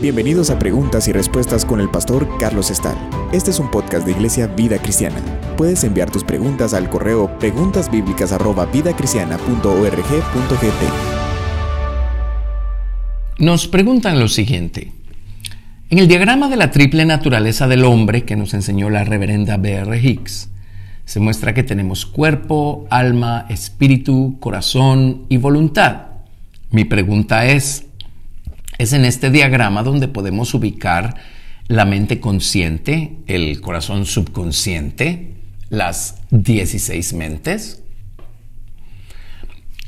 Bienvenidos a Preguntas y Respuestas con el pastor Carlos Estal. Este es un podcast de Iglesia Vida Cristiana. Puedes enviar tus preguntas al correo preguntasbiblicas@vidacristiana.org.gt. Nos preguntan lo siguiente. En el diagrama de la triple naturaleza del hombre que nos enseñó la reverenda B.R. Hicks, se muestra que tenemos cuerpo, alma, espíritu, corazón y voluntad. Mi pregunta es, es en este diagrama donde podemos ubicar la mente consciente, el corazón subconsciente, las 16 mentes.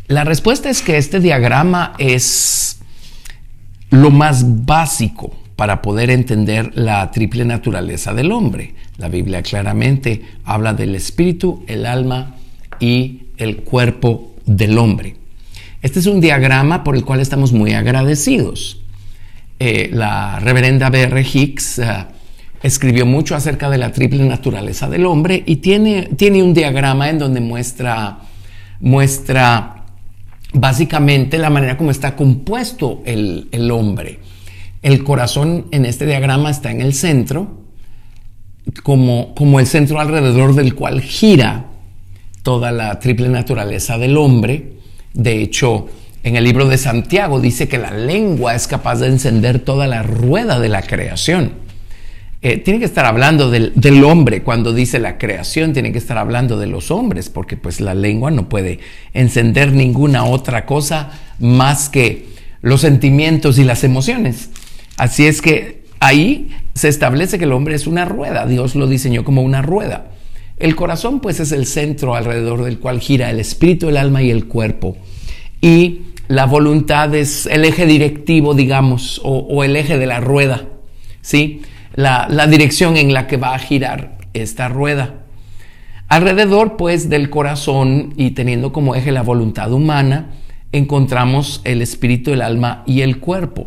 La respuesta es que este diagrama es lo más básico para poder entender la triple naturaleza del hombre. La Biblia claramente habla del espíritu, el alma y el cuerpo del hombre. Este es un diagrama por el cual estamos muy agradecidos. Eh, la reverenda B.R. Hicks eh, escribió mucho acerca de la triple naturaleza del hombre y tiene, tiene un diagrama en donde muestra, muestra básicamente la manera como está compuesto el, el hombre. El corazón en este diagrama está en el centro, como, como el centro alrededor del cual gira toda la triple naturaleza del hombre. De hecho, en el libro de Santiago dice que la lengua es capaz de encender toda la rueda de la creación. Eh, tiene que estar hablando del, hombre cuando dice la creación, tiene que estar hablando de los hombres, porque pues la lengua no puede encender ninguna otra cosa más que los sentimientos y las emociones. Así es que ahí se establece que el hombre es una rueda, Dios lo diseñó como una rueda. El corazón pues es el centro alrededor del cual gira el espíritu, el alma y el cuerpo. Y la voluntad es el eje directivo, digamos, o, el eje de la rueda, ¿sí? La, la, dirección en la que va a girar esta rueda. Alrededor, pues, del corazón y teniendo como eje la voluntad humana, encontramos el espíritu, el alma y el cuerpo.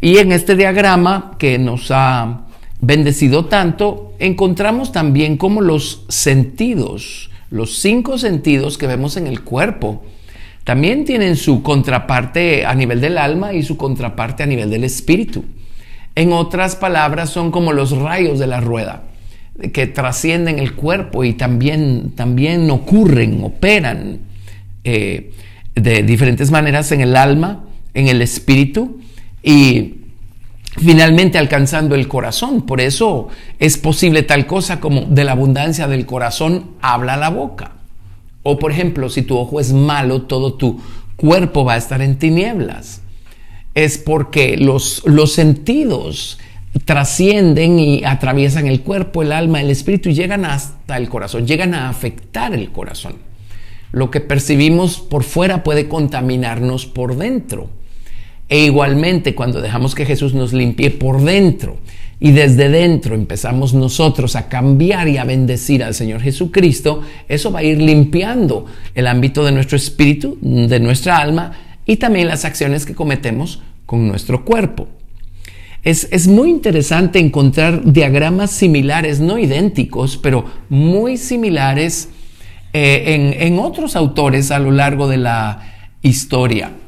Y en este diagrama que nos ha bendecido tanto, encontramos también como los sentidos, los cinco sentidos que vemos en el cuerpo, también tienen su contraparte a nivel del alma y su contraparte a nivel del espíritu. En otras palabras, son como los rayos de la rueda que trascienden el cuerpo y también, también ocurren, operan eh, de diferentes maneras en el alma, en el espíritu y finalmente alcanzando el corazón. Por eso es posible tal cosa como de la abundancia del corazón habla la boca. O por ejemplo, si tu ojo es malo, todo tu cuerpo va a estar en tinieblas. Es porque los, los sentidos trascienden y atraviesan el cuerpo, el alma, el espíritu y llegan hasta el corazón, llegan a afectar el corazón. Lo que percibimos por fuera puede contaminarnos por dentro. E igualmente cuando dejamos que Jesús nos limpie por dentro y desde dentro empezamos nosotros a cambiar y a bendecir al Señor Jesucristo, eso va a ir limpiando el ámbito de nuestro espíritu, de nuestra alma y también las acciones que cometemos con nuestro cuerpo. Es, muy interesante encontrar diagramas similares, no idénticos, pero muy similares eh, en, otros autores a lo largo de la historia.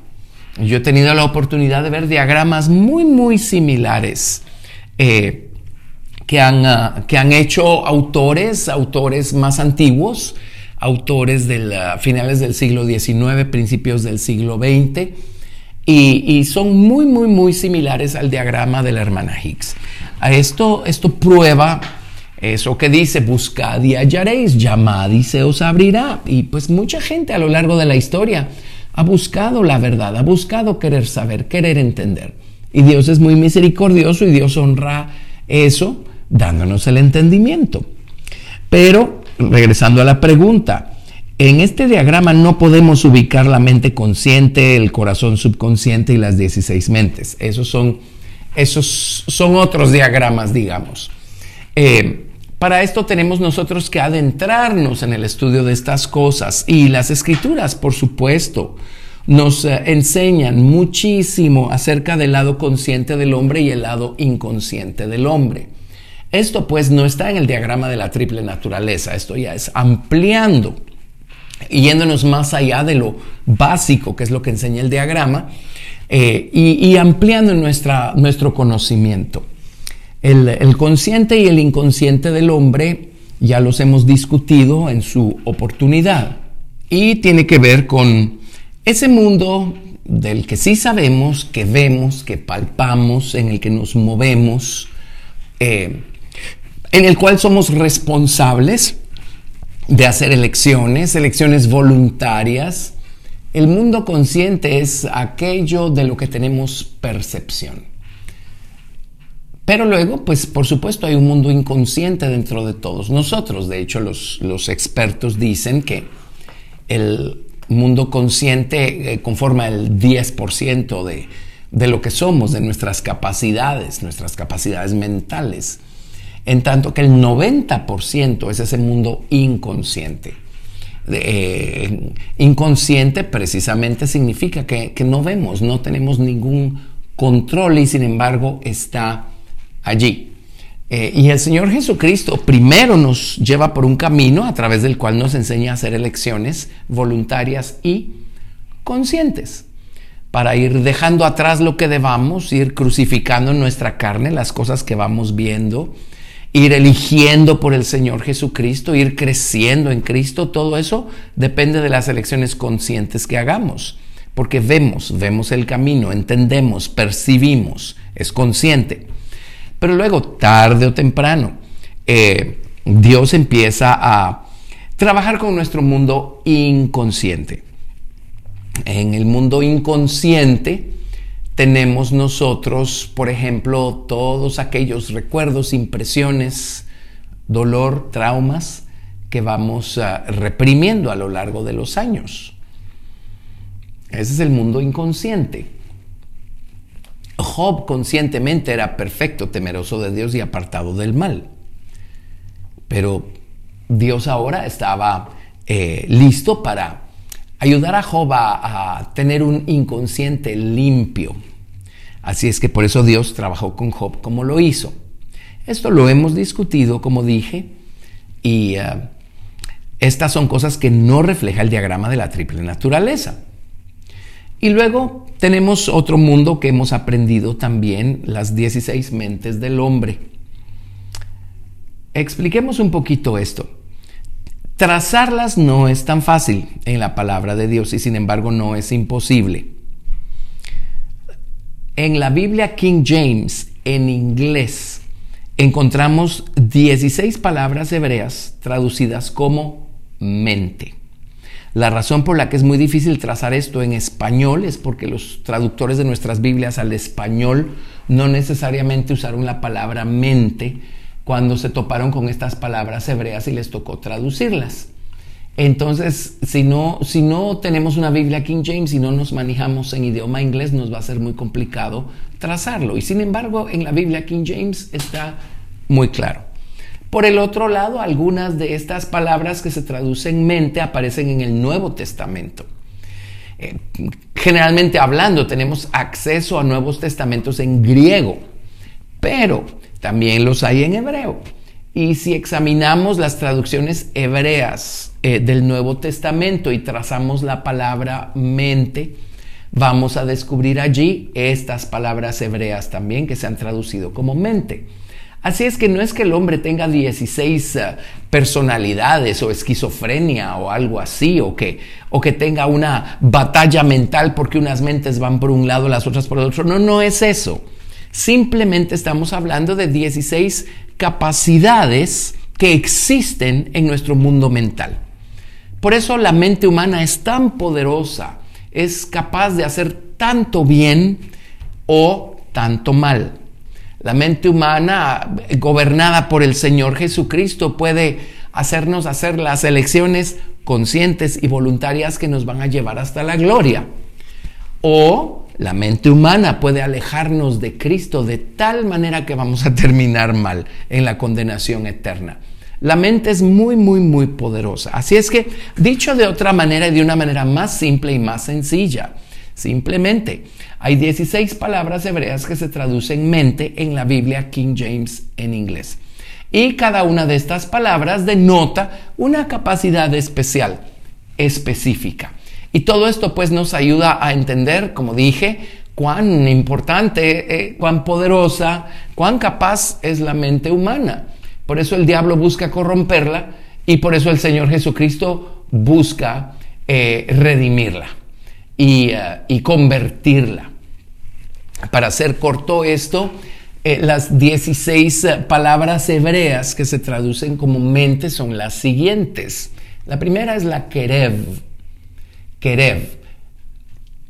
Yo he tenido la oportunidad de ver diagramas muy, muy similares eh, que, han, ah, que han hecho autores, autores más antiguos, autores de uh, finales del siglo XIX, principios del siglo XX, y, son muy, muy, muy similares al diagrama de la hermana Higgs. A esto, esto prueba eso que dice, buscad y hallaréis, llamad y se os abrirá. Y pues mucha gente a lo largo de la historia ha buscado la verdad, ha buscado querer saber, querer entender. Y Dios es muy misericordioso y Dios honra eso dándonos el entendimiento. Pero, regresando a la pregunta, en este diagrama no podemos ubicar la mente consciente, el corazón subconsciente y las 16 mentes. Esos son, esos son otros diagramas, digamos. Eh, para esto tenemos nosotros que adentrarnos en el estudio de estas cosas y las escrituras, por supuesto, nos eh, enseñan muchísimo acerca del lado consciente del hombre y el lado inconsciente del hombre. Esto pues no está en el diagrama de la triple naturaleza, esto ya es ampliando yéndonos más allá de lo básico, que es lo que enseña el diagrama, eh, y, ampliando nuestra, nuestro conocimiento. El, consciente y el inconsciente del hombre ya los hemos discutido en su oportunidad y tiene que ver con ese mundo del que sí sabemos, que vemos, que palpamos, en el que nos movemos, eh, en el cual somos responsables de hacer elecciones, elecciones voluntarias. El mundo consciente es aquello de lo que tenemos percepción. Pero luego, pues por supuesto hay un mundo inconsciente dentro de todos nosotros. De hecho, los, los expertos dicen que el mundo consciente eh, conforma el 10% de, de lo que somos, de nuestras capacidades, nuestras capacidades mentales en tanto que el 90% es ese mundo inconsciente. Eh, inconsciente precisamente significa que, no vemos, no tenemos ningún control y sin embargo está allí. Eh, y el Señor Jesucristo primero nos lleva por un camino a través del cual nos enseña a hacer elecciones voluntarias y conscientes para ir dejando atrás lo que debamos, ir crucificando en nuestra carne las cosas que vamos viendo, ir eligiendo por el Señor Jesucristo, ir creciendo en Cristo, todo eso depende de las elecciones conscientes que hagamos. Porque vemos, vemos el camino, entendemos, percibimos, es consciente. Pero luego, tarde o temprano, eh, Dios empieza a trabajar con nuestro mundo inconsciente. En el mundo inconsciente, tenemos nosotros, por ejemplo, todos aquellos recuerdos, impresiones, dolor, traumas que vamos ah, reprimiendo a lo largo de los años. Ese es el mundo inconsciente. Job conscientemente era perfecto, temeroso de Dios y apartado del mal. Pero Dios ahora estaba eh, listo para ayudar a Job a, tener un inconsciente limpio. Así es que por eso Dios trabajó con Job como lo hizo. Esto lo hemos discutido, como dije, y eh, estas son cosas que no refleja el diagrama de la triple naturaleza. Y luego tenemos otro mundo que hemos aprendido también, las 16 mentes del hombre. Expliquemos un poquito esto. Trazarlas no es tan fácil en la palabra de Dios y sin embargo no es imposible. En la Biblia King James, en inglés, encontramos 16 palabras hebreas traducidas como mente. La razón por la que es muy difícil trazar esto en español es porque los traductores de nuestras Biblias al español no necesariamente usaron la palabra mente, cuando se toparon con estas palabras hebreas y les tocó traducirlas. Entonces, si no, si no tenemos una Biblia King James y no nos manejamos en idioma inglés, nos va a ser muy complicado trazarlo. Y sin embargo, en la Biblia King James está muy claro. Por el otro lado, algunas de estas palabras que se traducen mente aparecen en el Nuevo Testamento. Eh, generalmente hablando, tenemos acceso a Nuevos Testamentos en griego, pero también los hay en hebreo. Y si examinamos las traducciones hebreas eh, del Nuevo Testamento y trazamos la palabra mente, vamos a descubrir allí estas palabras hebreas también que se han traducido como mente. Así es que no es que el hombre tenga 16 eh, personalidades o esquizofrenia o algo así, o que, o que tenga una batalla mental porque unas mentes van por un lado, las otras por el otro. No, no es eso. Simplemente estamos hablando de 16 capacidades que existen en nuestro mundo mental. Por eso la mente humana es tan poderosa, es capaz de hacer tanto bien o tanto mal. La mente humana, gobernada por el Señor Jesucristo, puede hacernos hacer las elecciones conscientes y voluntarias que nos van a llevar hasta la gloria. O la mente humana puede alejarnos de Cristo de tal manera que vamos a terminar mal en la condenación eterna. La mente es muy, muy, muy poderosa. Así es que, dicho de otra manera y de una manera más simple y más sencilla, simplemente hay 16 palabras hebreas que se traducen mente en la Biblia King James en inglés. Y cada una de estas palabras denota una capacidad especial específica. Y todo esto pues nos ayuda a entender, como dije, cuán importante, eh, cuán poderosa, cuán capaz es la mente humana. Por eso el diablo busca corromperla y por eso el Señor Jesucristo busca eh, redimirla y, eh, y, convertirla. Para hacer corto esto, las 16 palabras hebreas que se traducen comúnmente son las siguientes. La primera es la kerev, Kerev.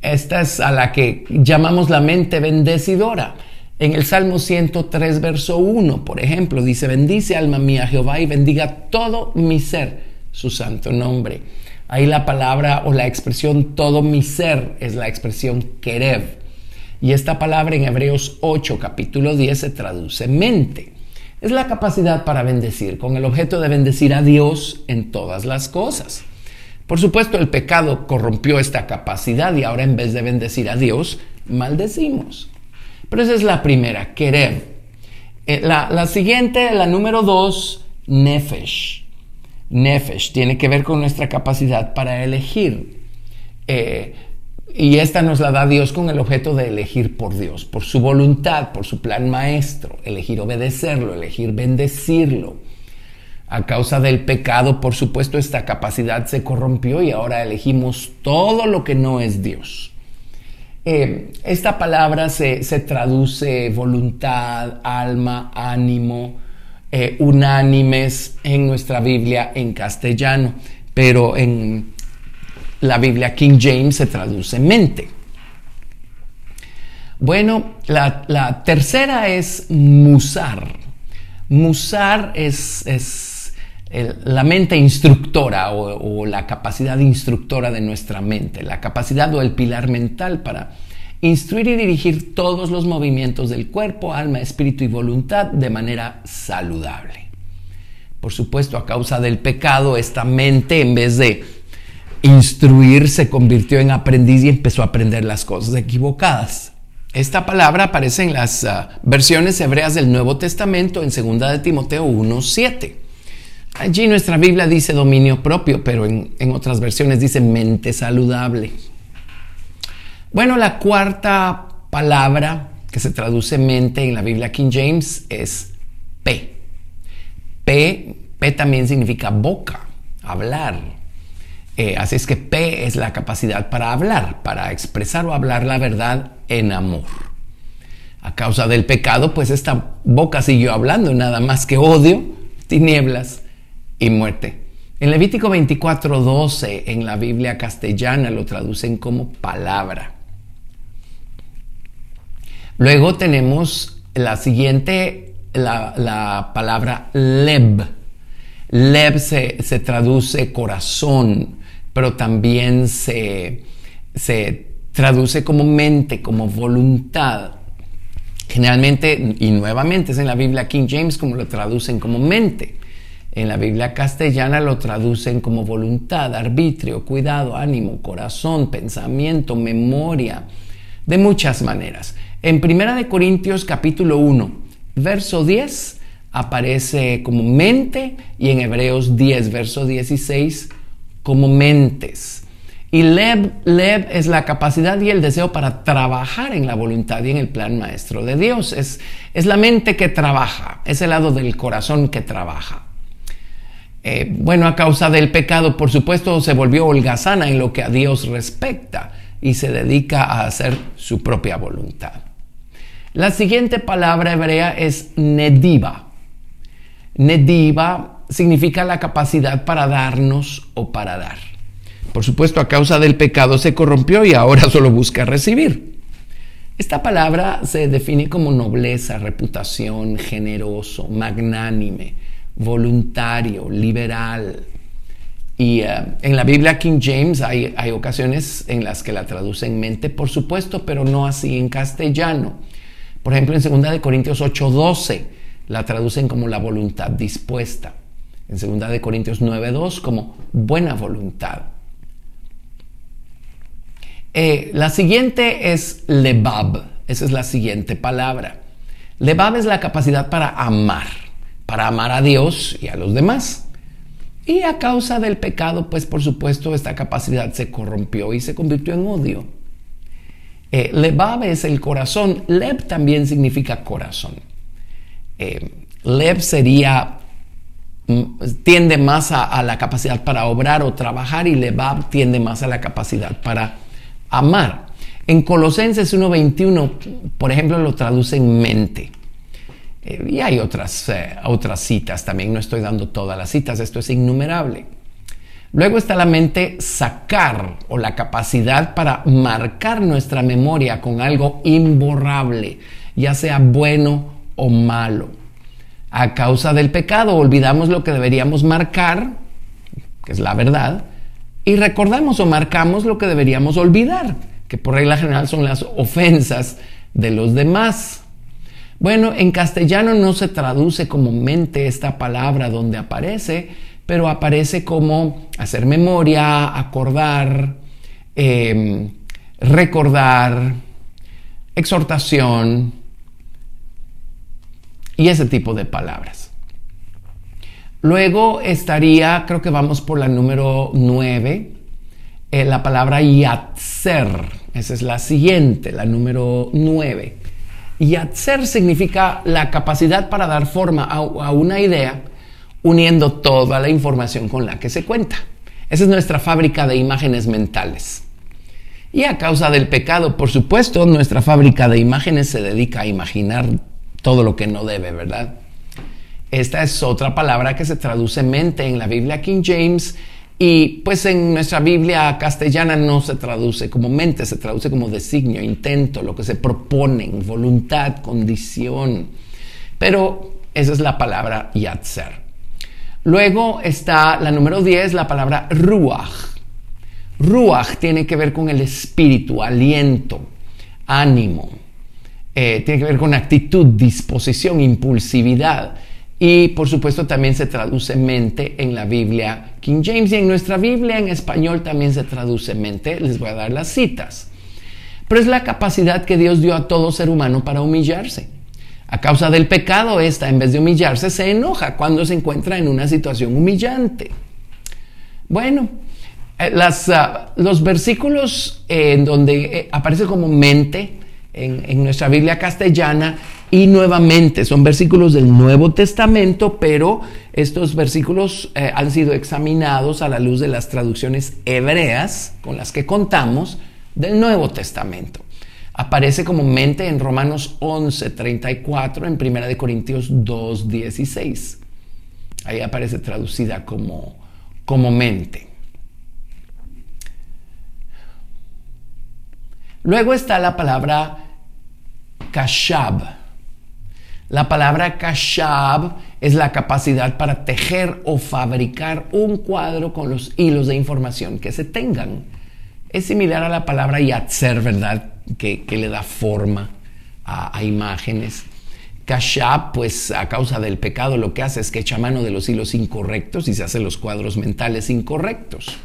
Esta es a la que llamamos la mente bendecidora. En el Salmo 103, verso 1, por ejemplo, dice, bendice alma mía Jehová y bendiga todo mi ser, su santo nombre. Ahí la palabra o la expresión todo mi ser es la expresión Kerev. Y esta palabra en Hebreos 8, capítulo 10 se traduce mente. Es la capacidad para bendecir, con el objeto de bendecir a Dios en todas las cosas. Por supuesto, el pecado corrompió esta capacidad y ahora en vez de bendecir a Dios, maldecimos. Pero esa es la primera, querer. Eh, la, siguiente, la número dos, nefesh. Nefesh tiene que ver con nuestra capacidad para elegir. Eh, y esta nos la da Dios con el objeto de elegir por Dios, por su voluntad, por su plan maestro, elegir obedecerlo, elegir bendecirlo. A causa del pecado, por supuesto, esta capacidad se corrompió y ahora elegimos todo lo que no es Dios. Eh, esta palabra se, traduce voluntad, alma, ánimo, eh, unánimes en nuestra Biblia en castellano, pero en la Biblia King James se traduce mente. Bueno, la, tercera es musar. Musar es la mente instructora o, la capacidad instructora de nuestra mente, la capacidad o el pilar mental para instruir y dirigir todos los movimientos del cuerpo, alma, espíritu y voluntad de manera saludable. Por supuesto, a causa del pecado, esta mente en vez de instruir se convirtió en aprendiz y empezó a aprender las cosas equivocadas. Esta palabra aparece en las ah, versiones hebreas del Nuevo Testamento en 2 de Timoteo 1.7. Allí nuestra Biblia dice dominio propio, pero en, otras versiones dice mente saludable. Bueno, la cuarta palabra que se traduce mente en la Biblia King James es P. P, P también significa boca, hablar. Eh, así es que P es la capacidad para hablar, para expresar o hablar la verdad en amor. A causa del pecado, pues esta boca siguió hablando nada más que odio, tinieblas y muerte. En Levítico 24:12 en la Biblia castellana lo traducen como palabra. Luego tenemos la siguiente, la, palabra leb. Leb se, traduce corazón, pero también se, se traduce como mente, como voluntad. Generalmente, y nuevamente es en la Biblia King James como lo traducen como mente. En la Biblia castellana lo traducen como voluntad, arbitrio, cuidado, ánimo, corazón, pensamiento, memoria, de muchas maneras. En Primera de Corintios capítulo 1, verso 10 aparece como mente y en Hebreos 10, verso 16 como mentes. Y leb, es la capacidad y el deseo para trabajar en la voluntad y en el plan maestro de Dios. Es, es la mente que trabaja, es el lado del corazón que trabaja. Eh, bueno, a causa del pecado, por supuesto, se volvió holgazana en lo que a Dios respecta y se dedica a hacer su propia voluntad. La siguiente palabra hebrea es nediva. Nediva significa la capacidad para darnos o para dar. Por supuesto, a causa del pecado se corrompió y ahora solo busca recibir. Esta palabra se define como nobleza, reputación, generoso, magnánime, voluntario, liberal. Y eh, en la Biblia King James hay, hay, ocasiones en las que la traducen mente, por supuesto, pero no así en castellano. Por ejemplo, en 2 de Corintios 8:12 la traducen como la voluntad dispuesta. En 2 de Corintios 9:2 como buena voluntad. Eh, la siguiente es lebab. Esa es la siguiente palabra. Lebab es la capacidad para amar para amar a Dios y a los demás. Y a causa del pecado, pues por supuesto esta capacidad se corrompió y se convirtió en odio. Eh, lebab es el corazón, leb también significa corazón. Eh, leb sería, tiende más a, la capacidad para obrar o trabajar y lebab tiende más a la capacidad para amar. En Colosenses 1.21, por ejemplo, lo traduce en mente. Eh, y hay otras, eh, otras citas también, no estoy dando todas las citas, esto es innumerable. Luego está la mente sacar o la capacidad para marcar nuestra memoria con algo imborrable, ya sea bueno o malo. A causa del pecado olvidamos lo que deberíamos marcar, que es la verdad, y recordamos o marcamos lo que deberíamos olvidar, que por regla general son las ofensas de los demás. Bueno, en castellano no se traduce como mente esta palabra donde aparece, pero aparece como hacer memoria, acordar, em, recordar, exhortación y ese tipo de palabras. Luego estaría, creo que vamos por la número 9, eh, la palabra yatzer. Esa es la siguiente, la número 9. Yatzer significa la capacidad para dar forma a, a una idea uniendo toda la información con la que se cuenta. Esa es nuestra fábrica de imágenes mentales. Y a causa del pecado, por supuesto, nuestra fábrica de imágenes se dedica a imaginar todo lo que no debe, ¿verdad? Esta es otra palabra que se traduce mente en la Biblia King James y pues en nuestra Biblia castellana no se traduce como mente, se traduce como designio, intento, lo que se proponen, voluntad, condición. Pero esa es la palabra yatzer. Luego está la número 10, la palabra ruach. Ruach tiene que ver con el espíritu, aliento, ánimo. Eh, tiene que ver con actitud, disposición, impulsividad. Y por supuesto también se traduce mente en la Biblia King James y en nuestra Biblia en español también se traduce mente. Les voy a dar las citas. Pero es la capacidad que Dios dio a todo ser humano para humillarse. A causa del pecado, esta en vez de humillarse se enoja cuando se encuentra en una situación humillante. Bueno, eh, ah, los versículos en donde eh, aparece como mente en, nuestra Biblia castellana y nuevamente son versículos del Nuevo Testamento, pero estos versículos eh, han sido examinados a la luz de las traducciones hebreas con las que contamos del Nuevo Testamento. Aparece como mente en Romanos 11, 34, en 1 de Corintios 2, 16. Ahí aparece traducida como, como mente. Luego está la palabra kashab. La palabra kashab es la capacidad para tejer o fabricar un cuadro con los hilos de información que se tengan. Es similar a la palabra yatzer, ¿verdad? Que, le da forma a, imágenes. Kashab, pues a causa del pecado, lo que hace es que echa mano de los hilos incorrectos y se hace los cuadros mentales incorrectos.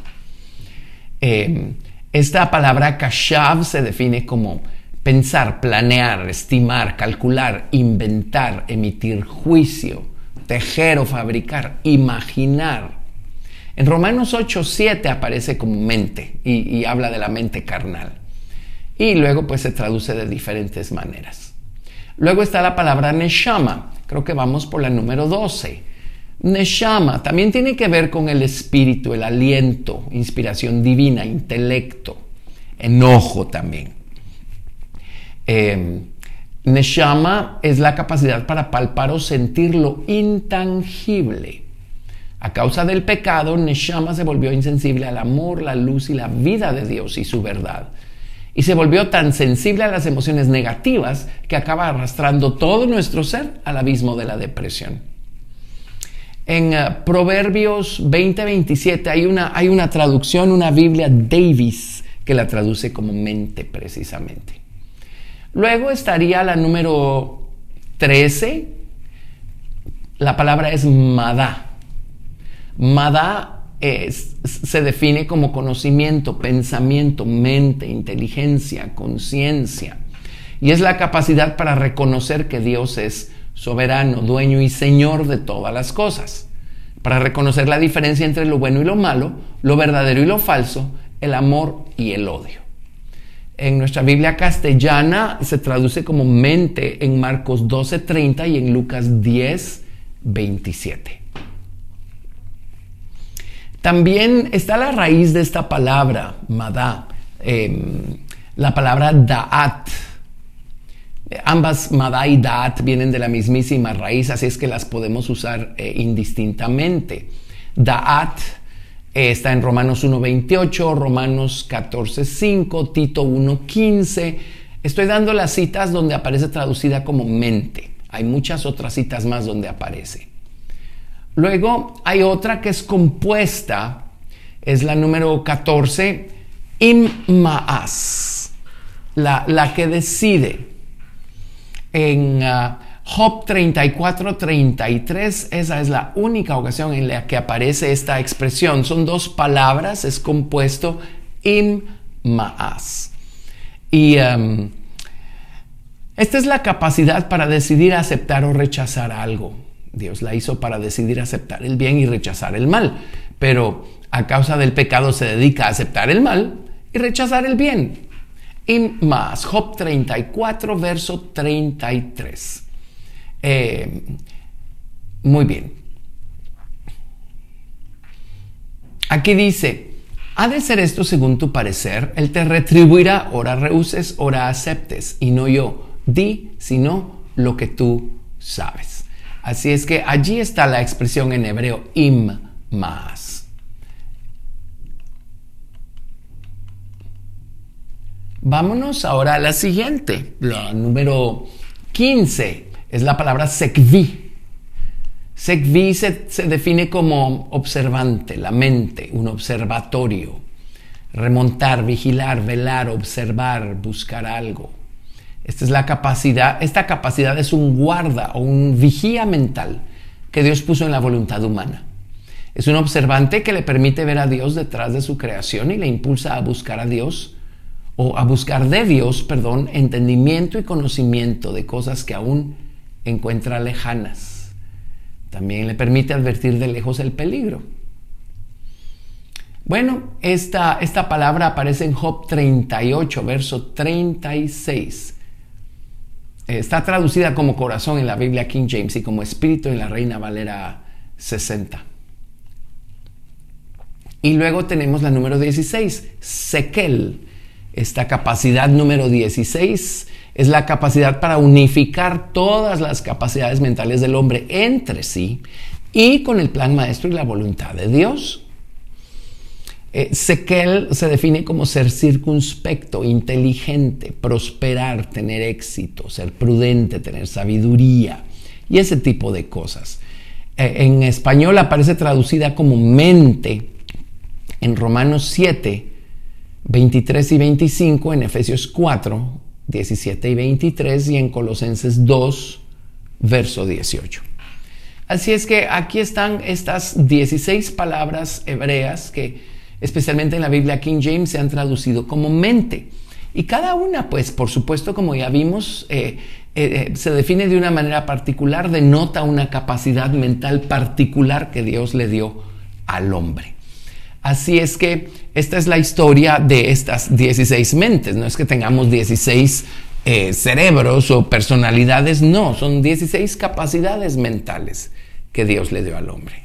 Eh, esta palabra kashab se define como Pensar, planear, estimar, calcular, inventar, emitir juicio, tejer o fabricar, imaginar. En Romanos 8, 7 aparece como mente y, habla de la mente carnal. Y luego pues se traduce de diferentes maneras. Luego está la palabra neshama. Creo que vamos por la número 12. Neshama también tiene que ver con el espíritu, el aliento, inspiración divina, intelecto, enojo también. Eh, Neshama es la capacidad para palpar o sentir lo intangible. A causa del pecado, Neshama se volvió insensible al amor, la luz y la vida de Dios y su verdad. Y se volvió tan sensible a las emociones negativas que acaba arrastrando todo nuestro ser al abismo de la depresión. En eh, Proverbios 20:27 hay una, hay una traducción, una Biblia Davis, que la traduce como mente precisamente. Luego estaría la número 13. La palabra es Madá. Madá se define como conocimiento, pensamiento, mente, inteligencia, conciencia. Y es la capacidad para reconocer que Dios es soberano, dueño y señor de todas las cosas. para reconocer la diferencia entre lo bueno y lo malo, lo verdadero y lo falso, el amor y el odio. En nuestra Biblia castellana se traduce como mente en Marcos 12:30 y en Lucas 10:27. También está la raíz de esta palabra, madá, em, la palabra da'at. Ambas madá y da'at vienen de la mismísima raíz, así es que las podemos usar eh, indistintamente. Da'at eh, está en Romanos 1.28, Romanos 14.5, Tito 1.15. Estoy dando las citas donde aparece traducida como mente. Hay muchas otras citas más donde aparece. Luego hay otra que es compuesta, es la número 14, immaas, la, la que decide. En uh, Job 34, 33, esa es la única ocasión en la que aparece esta expresión. Son dos palabras, es compuesto immaas. Y um, esta es la capacidad para decidir aceptar o rechazar algo. Dios la hizo para decidir aceptar el bien y rechazar el mal, pero a causa del pecado se dedica a aceptar el mal y rechazar el bien. Y más, Job 34, verso 33. Eh, muy bien. Aquí dice, ha de ser esto según tu parecer, Él te retribuirá, ora rehuses, ora aceptes, y no yo, di, sino lo que tú sabes. Así es que allí está la expresión en hebreo im más. Vámonos ahora a la siguiente, la número 15, es la palabra sekvi. Sekvi se, se define como observante, la mente, un observatorio. Remontar, vigilar, velar, observar, buscar algo. Esta es la capacidad, esta capacidad es un guarda o un vigía mental que Dios puso en la voluntad humana. Es un observante que le permite ver a Dios detrás de su creación y le impulsa a buscar a Dios o a buscar de Dios, perdón, entendimiento y conocimiento de cosas que aún encuentra lejanas. También le permite advertir de lejos el peligro. Bueno, esta, esta palabra aparece en Job 38, verso 36. Está traducida como corazón en la Biblia King James y como espíritu en la Reina Valera 60. Y luego tenemos la número 16, Sekel. Esta capacidad número 16 es la capacidad para unificar todas las capacidades mentales del hombre entre sí y con el plan maestro y la voluntad de Dios. Eh, Sekel se define como ser circunspecto, inteligente, prosperar, tener éxito, ser prudente, tener sabiduría y ese tipo de cosas. Eh, en español aparece traducida como mente en Romanos 7, 23 y 25, en Efesios 4, 17 y 23 y en Colosenses 2, verso 18. Así es que aquí están estas 16 palabras hebreas que especialmente en la Biblia King James, se han traducido como mente. Y cada una, pues, por supuesto, como ya vimos, eh, eh, eh, se define de una manera particular, denota una capacidad mental particular que Dios le dio al hombre. Así es que esta es la historia de estas 16 mentes. No es que tengamos 16 cerebros o personalidades, no, son 16 capacidades mentales que Dios le dio al hombre.